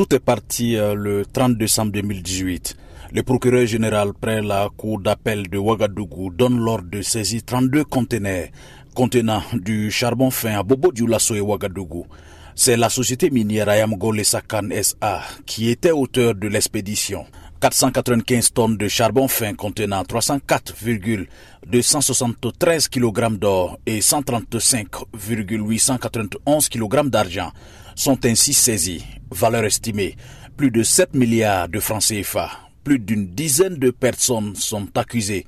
Tout est parti euh, le 30 décembre 2018. Le procureur général près la cour d'appel de Ouagadougou donne l'ordre de saisir 32 conteneurs contenant du charbon fin à Bobo Dioulasso et Ouagadougou. C'est la société minière Ayamgole Sakan SA qui était auteur de l'expédition. 495 tonnes de charbon fin contenant 304,273 kg d'or et 135,891 kg d'argent sont ainsi saisis. Valeur estimée. Plus de 7 milliards de francs CFA. Plus d'une dizaine de personnes sont accusées.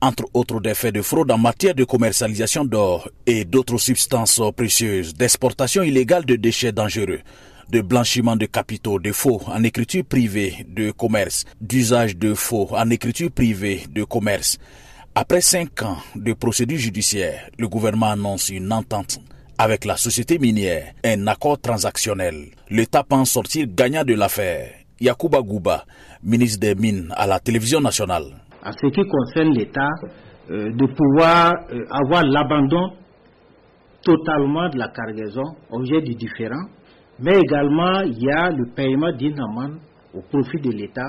Entre autres des faits de fraude en matière de commercialisation d'or et d'autres substances précieuses, d'exportation illégale de déchets dangereux, de blanchiment de capitaux, de faux en écriture privée de commerce, d'usage de faux en écriture privée de commerce. Après cinq ans de procédure judiciaire, le gouvernement annonce une entente avec la société minière, un accord transactionnel. L'État pense sortir gagnant de l'affaire. Yakuba Gouba, ministre des Mines à la télévision nationale à ce qui concerne l'État, euh, de pouvoir euh, avoir l'abandon totalement de la cargaison, objet du différent, mais également il y a le paiement d'une amende au profit de l'État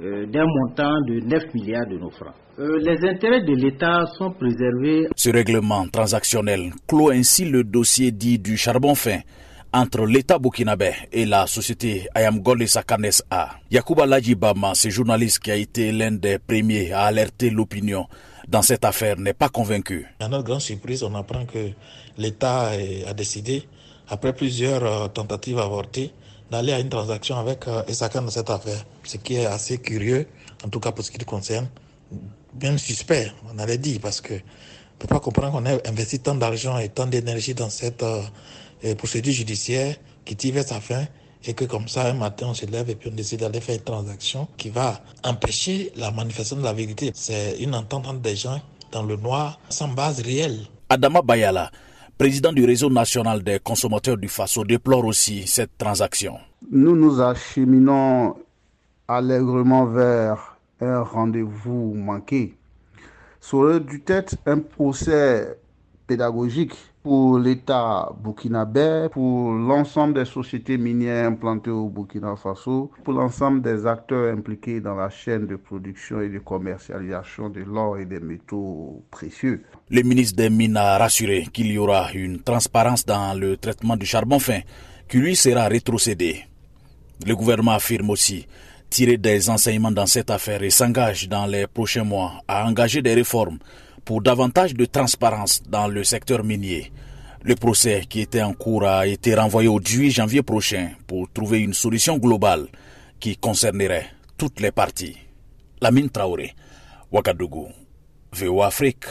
euh, d'un montant de 9 milliards de nos francs. les intérêts de l'État sont préservés. Ce règlement transactionnel clôt ainsi le dossier dit du charbon fin entre l'État burkinabé et la société Ayamgol et Sakanes A. Yakuba Lajibama, ce journaliste qui a été l'un des premiers à alerter l'opinion dans cette affaire, n'est pas convaincu. À notre grande surprise, on apprend que l'État a décidé, après plusieurs euh, tentatives avortées, d'aller à une transaction avec euh, dans cette affaire. Ce qui est assez curieux, en tout cas pour ce qui le concerne, bien suspect, on allait dire, parce que ne peut pas comprendre qu'on ait investi tant d'argent et tant d'énergie dans cette euh, procédure judiciaire qui tire sa fin et que comme ça, un matin, on se lève et puis on décide d'aller faire une transaction qui va empêcher la manifestation de la vérité. C'est une entente entre des gens dans le noir sans base réelle. Adama Bayala, président du réseau national des consommateurs du FASO, déplore aussi cette transaction. Nous nous acheminons allègrement vers un rendez-vous manqué. Ça aurait dû être un procès pédagogique pour l'État burkinabé, pour l'ensemble des sociétés minières implantées au Burkina Faso, pour l'ensemble des acteurs impliqués dans la chaîne de production et de commercialisation de l'or et des métaux précieux. Le ministre des Mines a rassuré qu'il y aura une transparence dans le traitement du charbon fin, qui lui sera rétrocédé. Le gouvernement affirme aussi tirer des enseignements dans cette affaire et s'engage dans les prochains mois à engager des réformes pour davantage de transparence dans le secteur minier. Le procès qui était en cours a été renvoyé au 8 janvier prochain pour trouver une solution globale qui concernerait toutes les parties. La mine Traoré, Ouagadougou, VO Afrique.